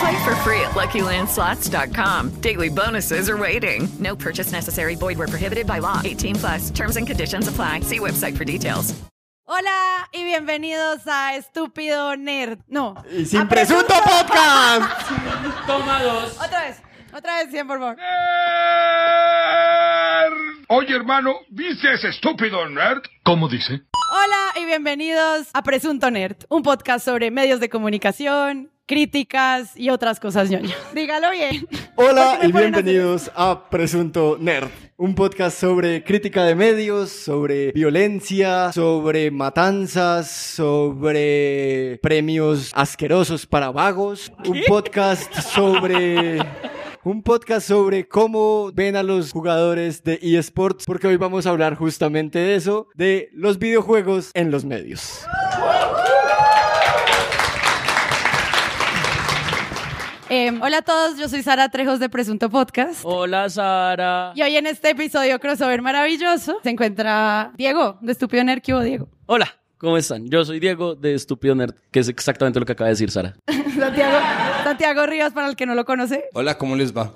Play for free at LuckyLandSlots.com. Daily bonuses are waiting. No purchase necessary. Void where prohibited by law. 18 plus. Terms and conditions apply. See website for details. Hola y bienvenidos a Estúpido Nerd. No. Y sin a presunto podcast. Toma dos. Otra vez. Otra vez, 100, por favor. Oye, hermano, ¿viste ese estúpido nerd? ¿Cómo dice? Hola y bienvenidos a Presunto Nerd, un podcast sobre medios de comunicación, críticas y otras cosas ñoño. Dígalo bien. Hola ¿Por qué me y bienvenidos a Presunto Nerd, un podcast sobre crítica de medios, sobre violencia, sobre matanzas, sobre premios asquerosos para vagos, un podcast sobre un podcast sobre cómo ven a los jugadores de eSports, porque hoy vamos a hablar justamente de eso, de los videojuegos en los medios. Eh, hola a todos, yo soy Sara Trejos de Presunto Podcast. Hola, Sara. Y hoy en este episodio crossover maravilloso se encuentra Diego, de Estúpido Nerd. ¿Qué hubo, Diego? Hola, ¿cómo están? Yo soy Diego de Estúpido Nerd, que es exactamente lo que acaba de decir Sara. Santiago, Santiago Rivas, para el que no lo conoce. Hola, ¿cómo les va?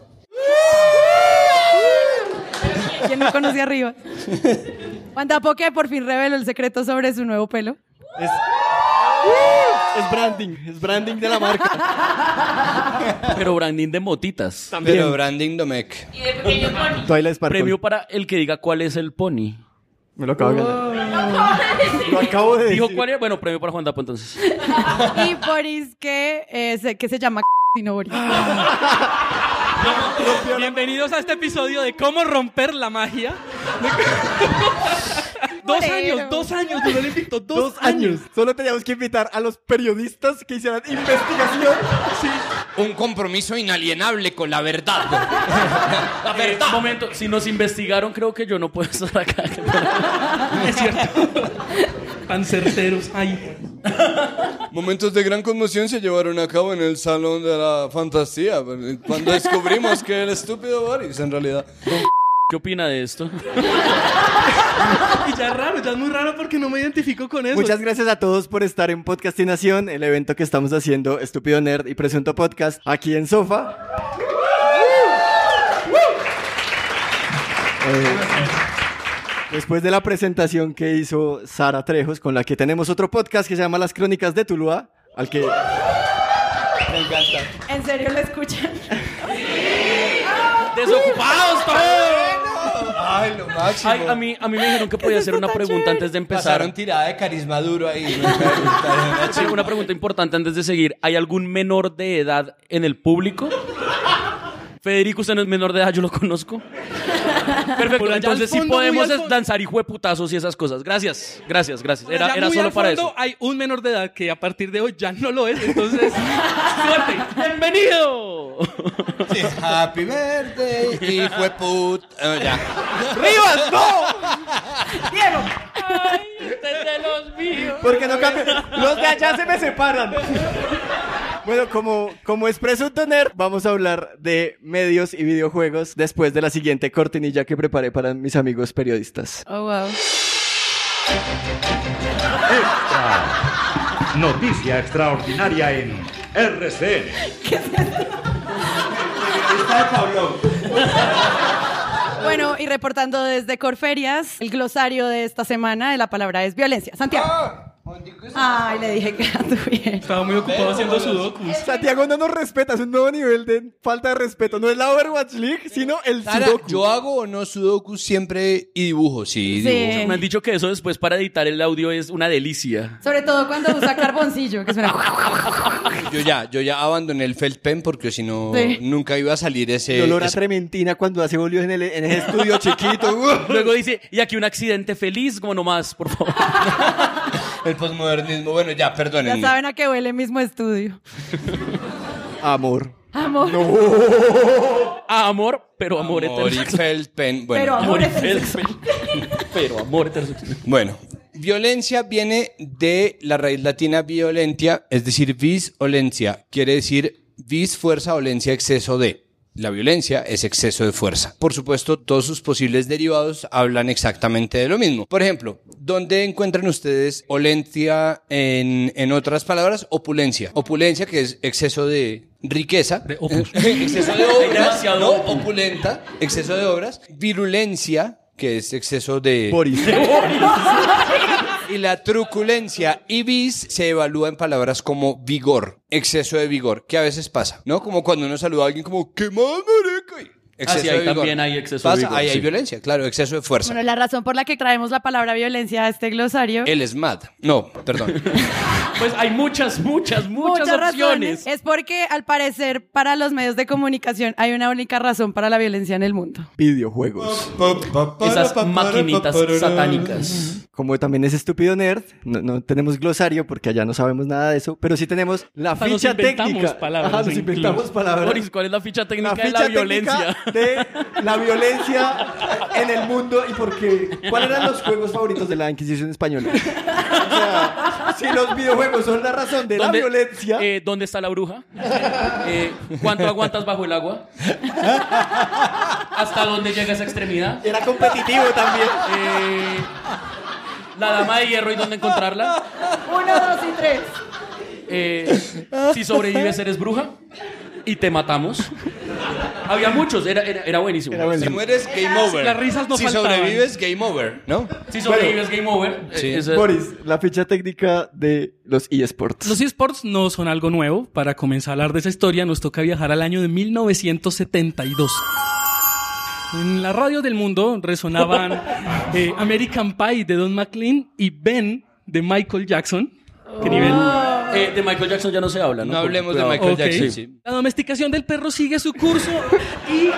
¿Quién no conocía a Rivas? Juan Tapoque por fin reveló el secreto sobre su nuevo pelo. Es, es branding, es branding de la marca. Pero branding de motitas. Pero Branding Domecq. Twilight Sparkle. Premio para el que diga cuál es el pony. Me lo acabo de Lo acabo de Dijo decir. cuál era. Bueno, premio para Juan Dapo entonces. Y Boris, que, eh, se, que se llama sino Boris. Bienvenidos a este episodio de cómo romper la magia. dos años, dos años duró el invicto, dos, Dos años. Solo teníamos que invitar a los periodistas que hicieran investigación. Un compromiso inalienable con la verdad. la Eh, verdad. momento, si nos investigaron, creo que yo no puedo estar acá. Es cierto. Tan certeros. Ay. Momentos de gran conmoción se llevaron a cabo en el Salón de la Fantasía. Cuando descubrimos que el estúpido Boris, en realidad. ¿Qué opina de esto? Y ya es raro, ya es muy raro porque no me identifico con eso. Muchas gracias a todos por estar en Podcastinación, el evento que estamos haciendo Estúpido Nerd y Presunto Podcast aquí en Sofa. Eh, después de la presentación que hizo Sara Trejos, con la que tenemos otro podcast que se llama Las Crónicas de Tuluá, al que ¿En serio lo escuchan? ¡Desocupados todos! Ay, lo máximo. Ay, a mí, a mí me dijeron que podía hacer una pregunta antes de empezar. Pasaron tirada de carisma duro ahí. Sí, una pregunta importante antes de seguir. ¿Hay algún menor de edad en el público? Federico, usted no es menor de edad, yo lo conozco. Perfecto, entonces sí podemos lanzar hijo de putazos y esas cosas. Gracias, gracias, gracias. Era, solo al para eso. Hay un menor de edad que a partir de hoy ya no lo es, entonces. suerte. ¡Bienvenido! Sí, Happy birthday, hijo de put. Ah, ya. ¡Rivas, no! ¡Ay, este es de los míos! Porque no cambia. Los de allá se me separan. Bueno, como, como es Presunto Nerd, vamos a hablar de medios y videojuegos después de la siguiente cortinilla que preparé para mis amigos periodistas. Oh, wow. Noticia extraordinaria en RCN. Bueno, y reportando desde Corferias, el glosario de esta semana de la palabra es violencia. Santiago. Ay, le dije que la tuviera. Estaba muy ocupado haciendo sudokus. Santiago no nos respeta, es un nuevo nivel de falta de respeto. No es la Overwatch League, sino el Sara, Sudoku. yo hago o no sudoku siempre y dibujo, sí, Sí. dibujo. Me han dicho que eso después para editar el audio es una delicia. Sobre todo cuando usa carboncillo, que suena. Yo ya, yo ya abandoné el felt pen porque si no, Sí. nunca iba a salir ese... El olor a ese- trementina cuando hace bolio en, el, en estudio chiquito. Luego dice, y aquí un accidente feliz, como nomás, por favor. el posmodernismo. Bueno, ya, Ya perdónenme. saben a qué huele el mismo estudio. Amor. Amor. Ah, amor, pero amor, Amor y heterosexual. felt pen. Bueno, Pero amor heterosexual. Pero amor heterosexual. Bueno, violencia viene de la raíz latina violentia, es decir, vis olencia. Quiere decir vis fuerza, olencia, exceso de. La violencia es exceso de fuerza. Por supuesto, todos sus posibles derivados hablan exactamente de lo mismo. Por ejemplo, ¿dónde encuentran ustedes olencia en, en otras palabras? Opulencia. Opulencia, que es exceso de riqueza. De exceso de obras. Opulenta, exceso de obras. Virulencia, que es exceso de... Boris. Y la truculencia y vis se evalúa en palabras como vigor, exceso de vigor, que a veces pasa, ¿no? Como cuando uno saluda a alguien como, ¿qué más, marica? Exceso Ah, sí, ahí de vigor. también hay exceso de Pasa, vigor, Ahí hay sí. violencia, claro, exceso de fuerza. Bueno, la razón por la que traemos la palabra violencia a este glosario. Él es mad. No, perdón. Pues hay muchas, muchas, muchas, opciones. razones. Es porque, al parecer, para los medios de comunicación hay una única razón para la violencia en el mundo. Videojuegos. Esas maquinitas satánicas. Como también es estúpido nerd, no, no tenemos glosario porque allá no sabemos nada de eso, pero sí tenemos la Hasta nos ficha inventamos técnica. palabras Ajá, nos en inventamos palabras. Boris, ¿cuál es la ficha técnica la de la ficha violencia? técnica de la violencia en el mundo y por qué. ¿Cuáles eran los juegos favoritos de la Inquisición española? O sea, si los videojuegos son la razón de la ¿Dónde- violencia, eh, ¿Dónde está la bruja? Eh, ¿Cuánto aguantas bajo el agua? ¿Hasta dónde llega esa extremidad? era competitivo también. Eh, ¿La dama de hierro y dónde encontrarla? Uno, dos y tres. Eh, si sobrevives, eres bruja y te matamos. Había muchos, era, era, era buenísimo. Era. Si mueres, game over. Las risas no Si faltaban. sobrevives, game over, ¿no? Si sobrevives, game over. Sí. Eh, Boris, la ficha técnica de los eSports. Los eSports no son algo nuevo. Para comenzar a hablar de esa historia, nos toca viajar al año de 1972. En la radio del mundo resonaban eh, American Pie de Don McLean y Ben de Michael Jackson. ¿Qué nivel? Eh, de Michael Jackson ya no se habla, ¿no? No hablemos de. Michael Ok. Jackson. sí. La domesticación del perro sigue su curso y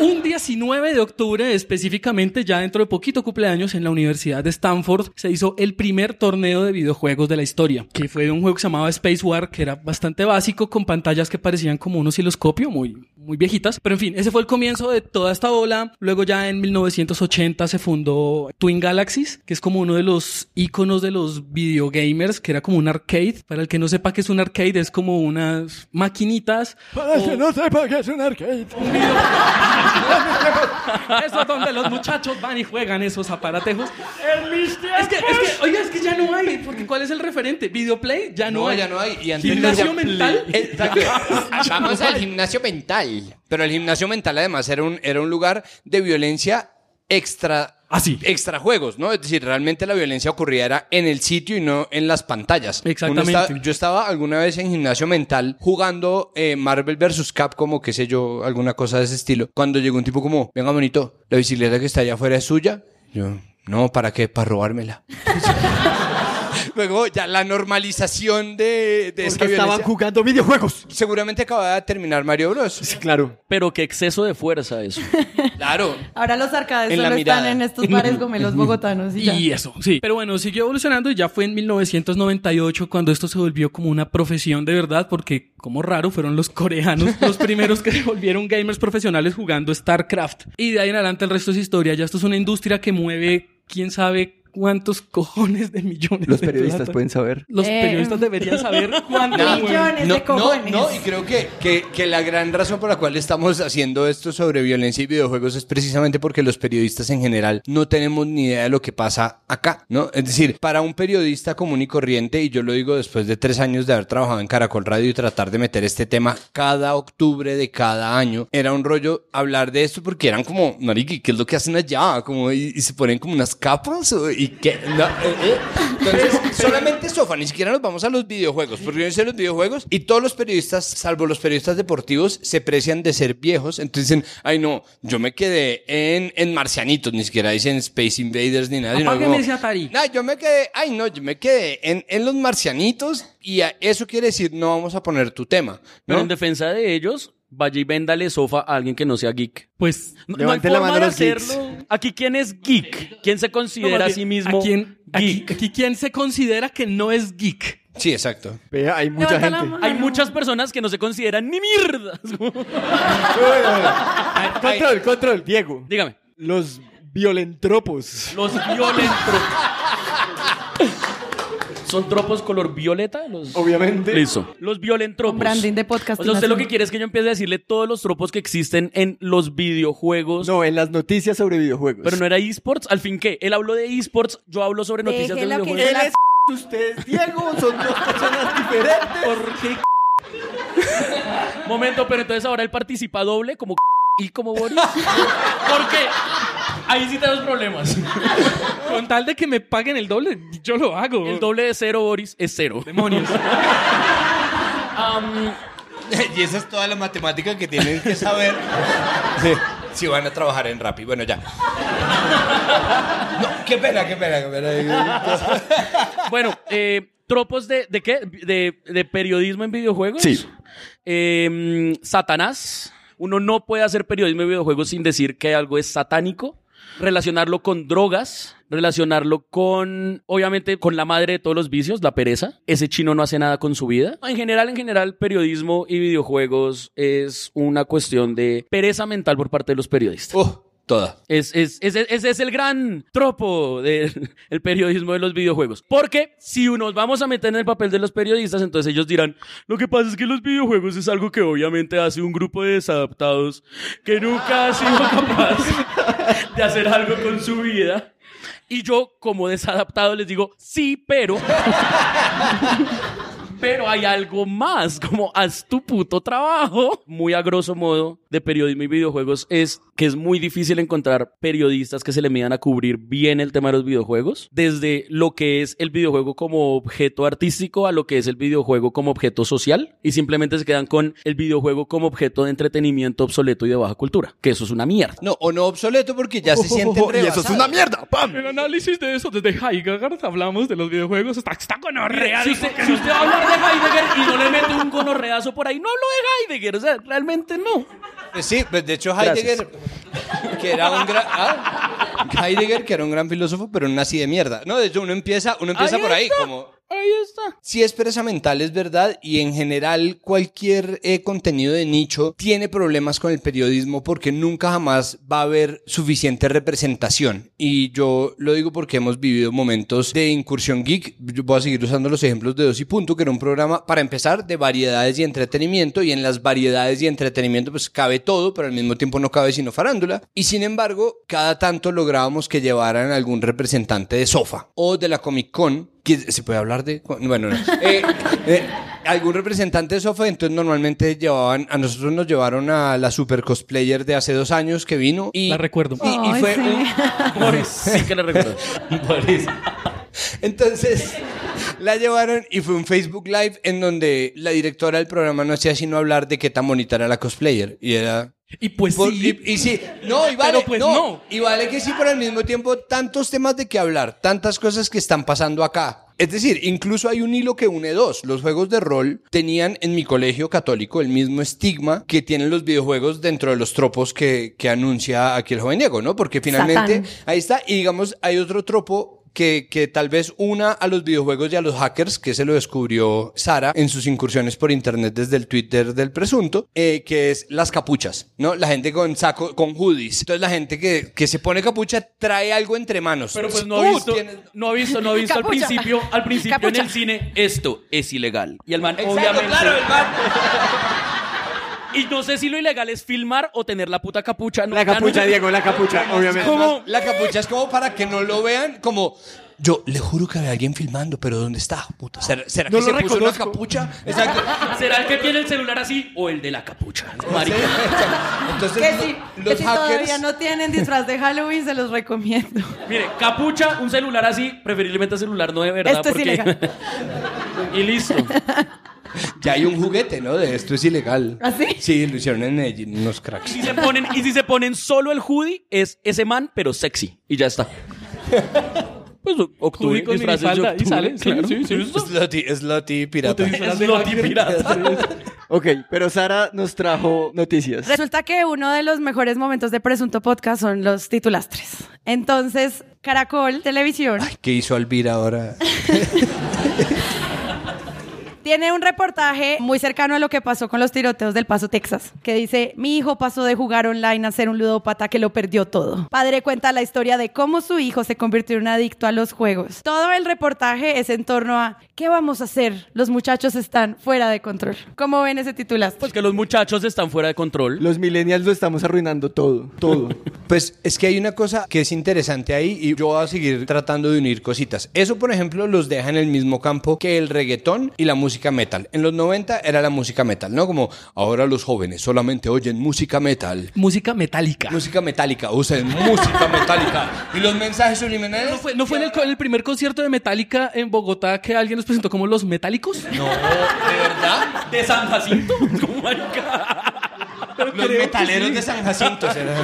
un 19 de octubre, específicamente ya dentro de poquito cumpleaños, en la Universidad de Stanford se hizo el primer torneo de videojuegos de la historia, que fue de un juego que se llamaba Space War, que era bastante básico, con pantallas que parecían como un osciloscopio, muy, muy viejitas. Pero en fin, ese fue el comienzo de toda esta ola. Luego ya en 1980 se fundó Twin Galaxies, que es como uno de los iconos de los videogamers, que era como un arcade. Para el que no sepa qué es un arcade, es como unas maquinitas. Para el que no sepa que es un arcade. Eso es donde los muchachos van y juegan esos aparatejos. Es que, es que, oiga, es que ya no hay, porque ¿cuál es el referente? ¿Videoplay? Ya no, No, hay. ya no hay. Y antes Gimnasio mental. Exacto. Vamos al gimnasio mental. Pero el gimnasio mental además era un, era un lugar de violencia extra... Así. Extra juegos, ¿no? Es decir, realmente la violencia ocurría era en el sitio y no en las pantallas. Exactamente. yo estaba alguna vez en gimnasio mental jugando eh, Marvel vs. Capcom o qué sé yo, alguna cosa de ese estilo. Cuando llegó un tipo como, venga, bonito, la bicicleta que está allá afuera es suya. Yo, no, ¿para qué? Para robármela. Luego ya la normalización de, de esa Porque estaban violencia. jugando videojuegos. Seguramente acababa de terminar Mario Bros. Sí, claro. Pero qué exceso de fuerza eso. Claro. Ahora los arcades En la solo están en estos bares gomelos bogotanos y ya. Y eso, sí. Pero bueno, siguió evolucionando y ya fue en 1998 cuando esto se volvió como una profesión de verdad, porque como raro fueron los coreanos los primeros que se volvieron gamers profesionales jugando StarCraft. Y de ahí en adelante el resto es historia. Ya esto es una industria que mueve quién sabe cuántos cojones de millones Los de periodistas plata. pueden saber. Los Eh, periodistas deberían saber cuánto No. mueven. Millones de cojones. No, y creo que, que, que la gran razón por la cual estamos haciendo esto sobre violencia y videojuegos es precisamente porque los periodistas en general no tenemos ni idea de lo que pasa acá, ¿no? Es decir, para un periodista común y corriente, y yo lo digo después de tres años de haber trabajado en Caracol Radio y tratar de meter este tema cada octubre de cada año, era un rollo hablar de esto porque eran como, mariqui, ¿qué es lo que hacen allá? Como, y, y se ponen como unas capas, o- y, ¿Y qué? No, eh, eh. Entonces, solamente sofá, ni siquiera nos vamos a los videojuegos, porque yo no sé los videojuegos y todos los periodistas, salvo los periodistas deportivos, se precian de ser viejos. Entonces dicen, ay no, yo me quedé en, en Marcianitos, ni siquiera dicen Space Invaders ni nada. sino como, ese Atari. no, yo me quedé, ay no, yo me quedé en, en los Marcianitos y a- eso quiere decir no vamos a poner tu tema. Pero en defensa de ellos, vaya y véndale sofá a alguien que no sea geek. Pues No, no hay Levante la forma mano de los geeks. hacerlo. Aquí, ¿quién es geek? ¿Quién se No, considera a sí mismo ¿a quién, aquí, geek? aquí quién se considera que no es geek? Sí, exacto. Vea, hay mucha la gente. Hay muchas personas que no se consideran ni mierda. Control, control, Diego. Dígame. Los violentropos. Los violentos. ¿Son tropos color violeta? Los... Obviamente. Listo. Los violentropos. Branding de podcast. O sea, usted lo que quiere es que yo empiece a decirle todos los tropos que existen en los videojuegos. No, en las noticias sobre videojuegos. Pero no era esports. Al fin, ¿qué? Él habló de esports, yo hablo sobre noticias de Déjelo videojuegos. Él es usted, Diego, son dos personas diferentes. ¿Por qué? Momento, pero entonces ahora él participa doble como y como Boris. ¿Por qué? Ahí sí tenemos problemas. Con tal de que me paguen el doble, yo lo hago. El doble de cero, Boris, es cero. Demonios. Y esa es toda la matemática que tienen que saber si van a trabajar en Rappi. Bueno, ya. No, qué pena, qué pena, qué pena. bueno, eh, tropos de, de qué? De, de periodismo en videojuegos. Sí. Eh, Satanás. Uno no puede hacer periodismo en videojuegos sin decir que algo es satánico. Relacionarlo con drogas, relacionarlo con, obviamente, con la madre de todos los vicios, la pereza. Ese chino no hace nada con su vida. En general, en general, periodismo y videojuegos es una cuestión de pereza mental por parte de los periodistas. Oh, toda. Es, es, ese, ese es el gran tropo del el periodismo de los videojuegos. Porque si nos vamos a meter en el papel de los periodistas, entonces ellos dirán, lo que pasa es que los videojuegos es algo que obviamente hace un grupo de desadaptados que nunca ha sido capaz de hacer algo con su vida. Y yo, como desadaptado, les digo, sí, pero... Pero hay algo más, como haz tu puto trabajo. Muy a grosso modo de periodismo y videojuegos es que es muy difícil encontrar periodistas que se le midan a cubrir bien el tema de los videojuegos, desde lo que es el videojuego como objeto artístico a lo que es el videojuego como objeto social, y simplemente se quedan con el videojuego como objeto de entretenimiento obsoleto y de baja cultura, que eso es una mierda. No, o no obsoleto porque ya se sienten y eso es una mierda. ¡Pam! El análisis de eso desde Heidegger hablamos de los videojuegos. Está, está con Si usted, si usted va a hablar de Heidegger y no le mete un gonorreazo por ahí, no hablo de Heidegger, o sea, realmente no. Pues sí, pues de hecho Gracias. Heidegger, que era un gran... ah, Heidegger, que era un gran filósofo, pero un así de mierda. No, de hecho uno empieza, uno empieza Ahí por ahí, está. como... Ahí está. Sí es pereza mental, es verdad, y en general cualquier eh, contenido de nicho tiene problemas con el periodismo porque nunca jamás va a haber suficiente representación. Y yo lo digo porque hemos vivido momentos de incursión geek. Yo voy a seguir usando los ejemplos de Dos y Punto, que era un programa, para empezar, de variedades y entretenimiento, y en las variedades y entretenimiento pues cabe todo, pero al mismo tiempo no cabe sino farándula. Y sin embargo, cada tanto lográbamos que llevaran algún representante de Sofa o de la Comic Con ¿Qué- ¿Se puede hablar de...? Bueno, no. Eh, eh, algún representante de Sofa, entonces normalmente llevaban, a nosotros nos llevaron a la super cosplayer de hace dos años que vino y... La recuerdo. Y, y fue sí. un- Boris, sí que le recuerdo. Boris. Entonces la llevaron y fue un Facebook Live en donde la directora del programa no hacía sino hablar de qué tan bonita era la cosplayer. Y era... Y pues Por- sí. y, y sí, no, y vale, Pero pues no. Y vale que sí, pero al mismo tiempo tantos temas de qué hablar, tantas cosas que están pasando acá. Es decir, incluso hay un hilo que une dos. Los juegos de rol tenían en mi colegio católico el mismo estigma que tienen los videojuegos dentro de los tropos que, que anuncia aquí el joven Diego, ¿no? Porque finalmente Satán. ahí está. Y digamos, hay otro tropo que, que tal vez una a los videojuegos y a los hackers, que se lo descubrió Sara en sus incursiones por internet desde el Twitter del presunto, eh, que es las capuchas, ¿no? La gente con saco, con hoodies. Entonces la gente que, que se pone capucha trae algo entre manos. Pero pues no ha visto, tienes- no ha visto, no ha visto al principio, al principio en Capucha. el cine, esto es ilegal. Y el man, Exacto, obviamente. claro, el man- Y no sé si lo ilegal es filmar o tener la puta capucha. No, La ya no capucha. Diego, la capucha, obviamente. La capucha es como para que no lo vean, como Yo le juro que había alguien filmando, pero ¿dónde está? Puta, ¿Será, será No que se lo puso una reconozco. capucha? Exacto. ¿Será el que tiene el celular así o el de la capucha? Marica. Entonces, Que si, los que si todavía hackers... no tienen disfraz de Halloween, se los recomiendo. Mire, capucha, un celular así, preferiblemente celular no de verdad. Esto es porque... ilegal. y listo. Ya hay un juguete, ¿no? De esto es ilegal. ¿Ah, sí? Sí, lo hicieron en Medellín, unos Y cracks. si se ponen, y si se ponen solo el hoodie, es ese man, pero sexy. Y ya está. Pues octubre, con disfraces de y sale, sí, claro. sí, sí. Slutty, slutty pirata. Es Loti pirata. Ok, pero Sara nos trajo noticias. Resulta que uno de los mejores momentos de Presunto Podcast son los titulastres. Entonces, Caracol Televisión ¿Qué hizo Alvira ahora? tiene un reportaje muy cercano a lo que pasó con los tiroteos del Paso, Texas, que dice, mi hijo pasó de jugar online a ser un ludópata que lo perdió todo. Padre cuenta la historia de cómo su hijo se convirtió en un adicto a los juegos. Todo el reportaje es en torno a, ¿qué vamos a hacer? Los muchachos están fuera de control. ¿Cómo ven ese titular? Pues que los muchachos están fuera de control. Los millennials lo estamos arruinando todo, todo. Pues es que hay una cosa que es interesante ahí y yo voy a seguir tratando de unir cositas. Eso, por ejemplo, los deja en el mismo campo que el reggaetón y la música metal. En los 90 era la música metal, ¿no? Como ahora los jóvenes solamente oyen música metal. Música metálica. Música metálica, usen música metálica. Y los mensajes subliminales. ¿No fue, no fue en el, co- el primer concierto de Metallica en Bogotá que alguien presentó como los metálicos? No, ¿de verdad? De San Jacinto. Marica. Los metaleros de San Jacinto. será.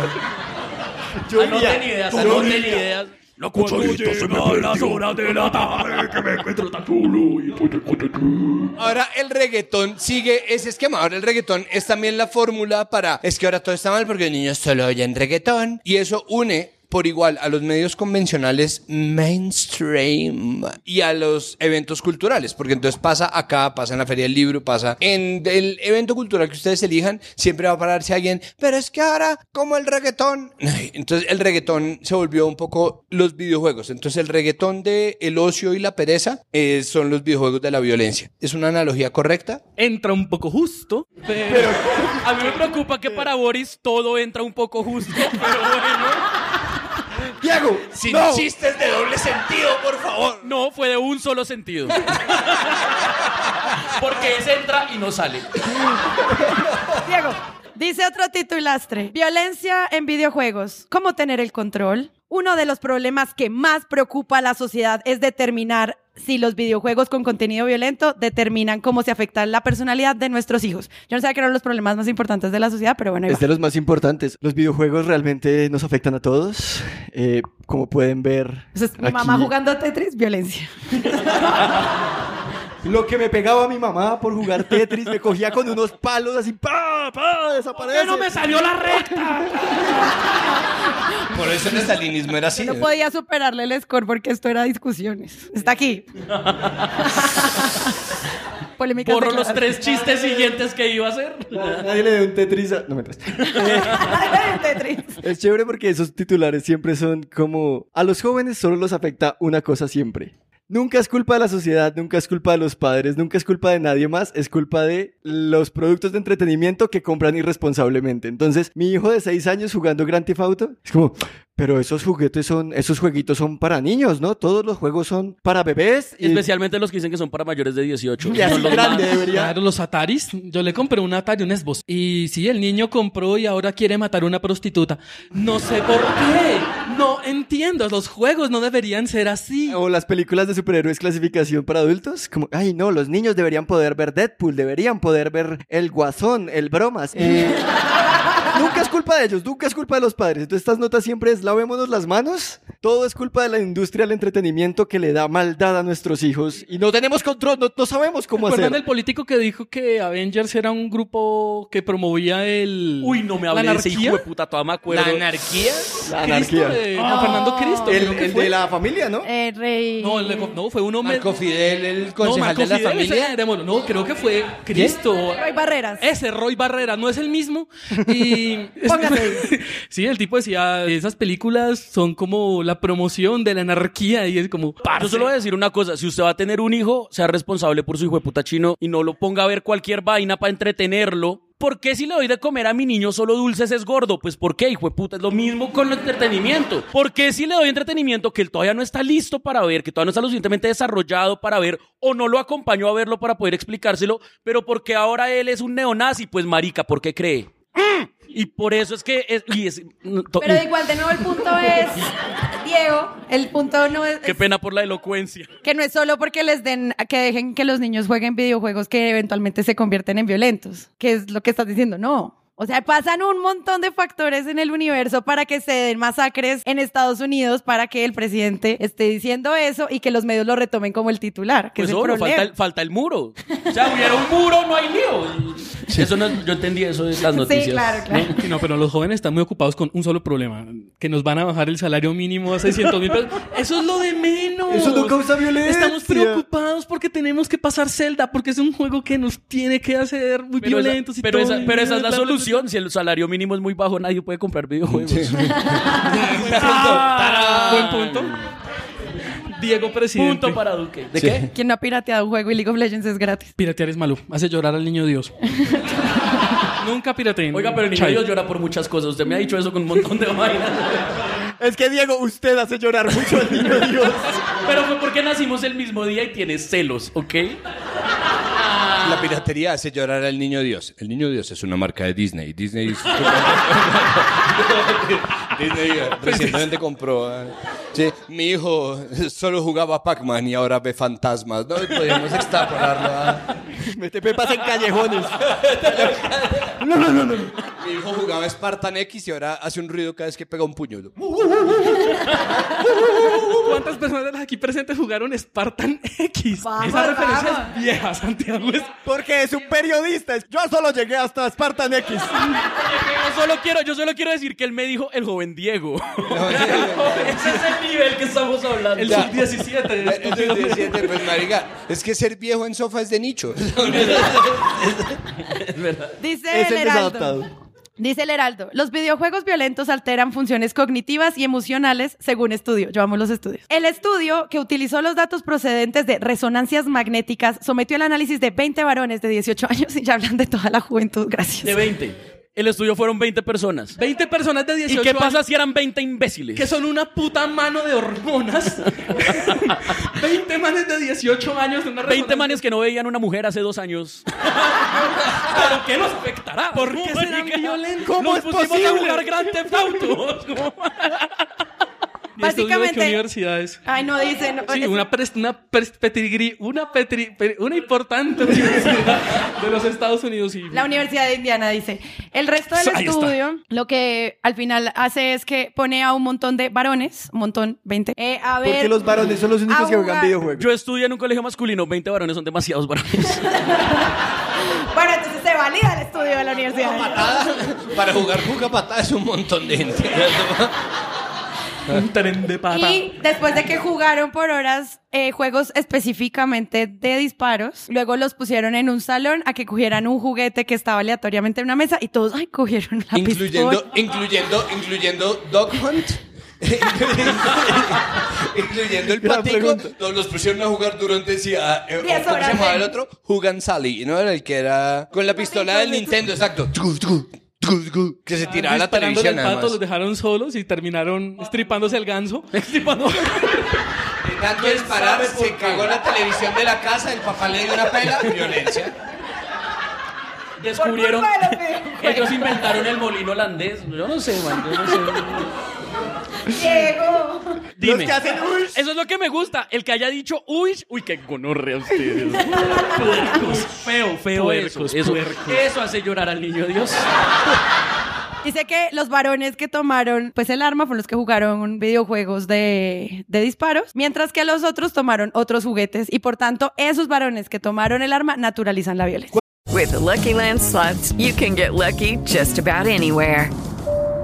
Anoten ideas, anoten ideas. La cucharita se me perdió. horas de la tarde que me encuentro tan chulo. Ahora el reggaetón sigue ese esquema. Ahora el reggaetón es también la fórmula para. Es que ahora todo está mal porque los niños solo oyen reggaetón. Y eso une por igual a los medios convencionales mainstream y a los eventos culturales, porque entonces pasa acá, pasa en la Feria del Libro, pasa en el evento cultural que ustedes elijan, siempre va a pararse alguien, pero es que ahora, como el reggaetón, entonces el reggaetón se volvió un poco los videojuegos, entonces el reggaetón de el ocio y la pereza eh, son los videojuegos de la violencia. ¿Es una analogía correcta? Entra un poco justo, pero... A mí me preocupa que para Boris todo entra un poco justo, pero bueno. Diego, Sin no. chistes de doble sentido, por favor. No, fue de un solo sentido. Porque es entra y no sale. Diego, dice otro titulastre. Violencia en videojuegos. ¿Cómo tener el control? Uno de los problemas que más preocupa a la sociedad es determinar si los videojuegos con contenido violento determinan cómo se afecta la personalidad de nuestros hijos. Yo no sabía que eran los problemas más importantes de la sociedad, pero bueno, ahí Es de los más importantes. Los videojuegos realmente nos afectan a todos. Eh, como pueden ver. Entonces, mi aquí, mamá jugando a Tetris, violencia. Lo que me pegaba a mi mamá por jugar Tetris, me cogía con unos palos así, ¡pa! ¡pa! ¡Desaparece! no me salió la recta! Eso el estalinismo era así. No podía superarle el score porque esto era discusiones. Está aquí. Polémicas Borro los tres chistes siguientes que iba a hacer. Nadie le dio un Tetris a... No me Tetris. Es chévere porque esos titulares siempre son como... A los jóvenes solo los afecta una cosa siempre. Nunca es culpa de la sociedad, nunca es culpa de los padres, nunca es culpa de nadie más, es culpa de los productos de entretenimiento que compran irresponsablemente. Entonces, mi hijo de 6 años jugando Grand Theft Auto, es como, pero esos juguetes son, esos jueguitos son para niños, ¿no? Todos los juegos son para bebés. Y Especialmente los que dicen que son para mayores de 18. Y así Son los grande más- debería... Claro, los Ataris. Yo le compré un Atari, un Xbox. Y sí, el niño compró y ahora quiere matar a una prostituta. No sé por qué. No entiendo. Los juegos no deberían ser así. O las películas de superhéroes clasificación para adultos, como, ay no, los niños deberían poder ver Deadpool, deberían poder ver El Guasón, El Bromas. Eh, nunca es culpa de ellos, nunca es culpa de los padres. Entonces estas notas siempre es, lavémonos las manos. Todo es culpa de la industria del entretenimiento que le da maldad a nuestros hijos y no tenemos control, no, no sabemos cómo ¿Recuerdan hacer. el político que dijo que Avengers era un grupo que promovía el... Uy, no me hablé de ese hijo de puta, todavía me acuerdo. ¿La anarquía? La Cristo anarquía. de Fernando Cristo. El, creo que el fue. de la familia, ¿no? Eh, rey. No, el de- no, fue uno... me- Marco Fidel, el No, concejal Marco de la Fidel, ese familia. Mono. No, creo que fue Cristo. Roy Barreras. Ese Roy Barrera no es el mismo. Y Póngase. sí, el tipo decía, esas películas son como la promoción de la anarquía y es como, Yo solo voy a decir una cosa, si usted va a tener un hijo, sea responsable por su hijo de puta chino y no lo ponga a ver cualquier vaina para entretenerlo, ¿por qué si le doy de comer a mi niño solo dulces es gordo? Pues ¿por qué, hijo de puta? Es lo mismo con el entretenimiento. ¿Por qué si le doy entretenimiento que él todavía no está listo para ver, que todavía no está lo suficientemente desarrollado para ver, o no lo acompañó a verlo para poder explicárselo, pero porque ahora él es un neonazi? Pues marica, ¿por qué cree? Y por eso es que... Es, y es- to- Pero igual, de nuevo, el punto es, Diego, el punto no es, Qué pena por la elocuencia. que no es solo porque les den, que dejen que los niños jueguen videojuegos que eventualmente se convierten en violentos, que es lo que estás diciendo, no. O sea, pasan un montón de factores en el universo para que se den masacres en Estados Unidos, para que el presidente esté diciendo eso y que los medios lo retomen como el titular, que Pues es el problema. falta el, falta el muro. O sea, hubiera un muro, no hay lío. Eso no, yo entendí eso de las noticias. claro, claro. Sí, No, pero los jóvenes están muy ocupados con un solo problema, que nos van a bajar el salario mínimo a 600 mil pesos. Eso es lo de menos. Eso no causa violencia. Estamos preocupados porque tenemos que pasar Zelda, porque es un juego que nos tiene que hacer muy Pero, esa, violentos y pero, todo, esa, pero esa es la bla. Solución. Si el salario mínimo es muy bajo, nadie puede comprar videojuegos. Buen punto. Diego presidente. Punto para Duque. ¿De qué? Quien no ha pirateado un juego y League of Legends es gratis. Piratear es malo. Hace llorar al niño Dios. Nunca pirateen. Oiga, pero el niño. Dios llora por muchas cosas. Usted me ha dicho eso con un montón de vainas. Es que Diego, usted hace llorar mucho al niño Dios. Pero fue porque nacimos el mismo día y tiene celos, ¿ok? La piratería hace llorar al niño Dios. El niño Dios es una marca de Disney. Disney, Disney eh, recientemente compró. Sí, mi hijo solo jugaba Pac-Man y ahora ve fantasmas. No podemos extrapolarlo. a- Mete pepas en callejones. Mi hijo jugaba Spartan X y ahora hace un ruido cada vez que pega un puño. ¿Cuántas personas de las aquí presentes jugaron Spartan X? Vamos, Esa referencia vamos. es vieja, Santiago. Es- Porque es un periodista. Yo solo llegué hasta Spartan X. Yo solo quiero, yo solo quiero decir que él me dijo el joven Diego. Ese es el nivel que estamos hablando. El Ya. sub-17. El sub-17, pues marica, es que ser viejo en sofá es de nicho. Dice Es el el Heraldo. desadaptado. Dice el Heraldo, los videojuegos violentos alteran funciones cognitivas y emocionales según estudio. Yo amo los estudios. El estudio, que utilizó los datos procedentes de resonancias magnéticas, sometió el análisis de 20 varones de 18 años y ya hablan de toda la juventud. Gracias. De 20. El estudio fueron 20 personas. 20 personas de 18 ¿Y qué pasa años si eran 20 imbéciles? que son una puta mano de hormonas. 20 manes de 18 años una 20 resonancia. manes que no veían una mujer hace dos años. ¿Pero qué nos afectará? ¿Por qué serán violentos? ¿Cómo ¿Cómo nos es pusimos a posible? jugar Grand Theft Auto? ¿Y estudio de qué Básicamente- universidades? Ay, no dicen. Sí, una, pres- una, pres- una, petri- pe- una importante universidad de los Estados Unidos. Y La Universidad de Indiana dice, el resto del Ahí está. estudio lo que al final hace es que pone a un montón de varones, un montón, 20, eh, a ver... Porque los varones son los únicos que juegan videojuegos. Yo estudié en un colegio masculino, 20 varones son demasiados varones. Bueno, entonces se valida el estudio de la universidad. Para jugar Juga Patada es un montón de gente. un tren de pata. Y después de que jugaron por horas eh, juegos específicamente de disparos, luego los pusieron en un salón a que cogieran un juguete que estaba aleatoriamente en una mesa y todos, ay, cogieron la incluyendo, pistola. incluyendo, incluyendo Dog Hunt. incluyendo el patico, todos los pusieron a jugar durante eh, Diez ¿cómo horas, se llamaba ¿eh? el otro? Hugan Sally, ¿no? Era el que era con la pistola del Nintendo, exacto. Que se tiraba la televisión pato, los dejaron solos y terminaron estripándose el ganso. Estripando. De tanto disparar, se cagó la televisión de la casa, el papá le dio una pela, violencia. Descubrieron. Ellos inventaron el molino holandés. Yo no sé, man. Yo no sé. Diego. Dime. Los que hacen uy. Eso es lo que me gusta. El que haya dicho uy, uy, qué gonorrea ustedes. Puercos. Feo, feo Puercos, eso. Eso, puercos. eso hace llorar al niño Dios. Dice que los varones que tomaron pues el arma fueron los que jugaron videojuegos de, de disparos, mientras que los otros tomaron otros juguetes y por tanto esos varones que tomaron el arma naturalizan la violencia. With the Lucky Land slots, you can get lucky just about anywhere.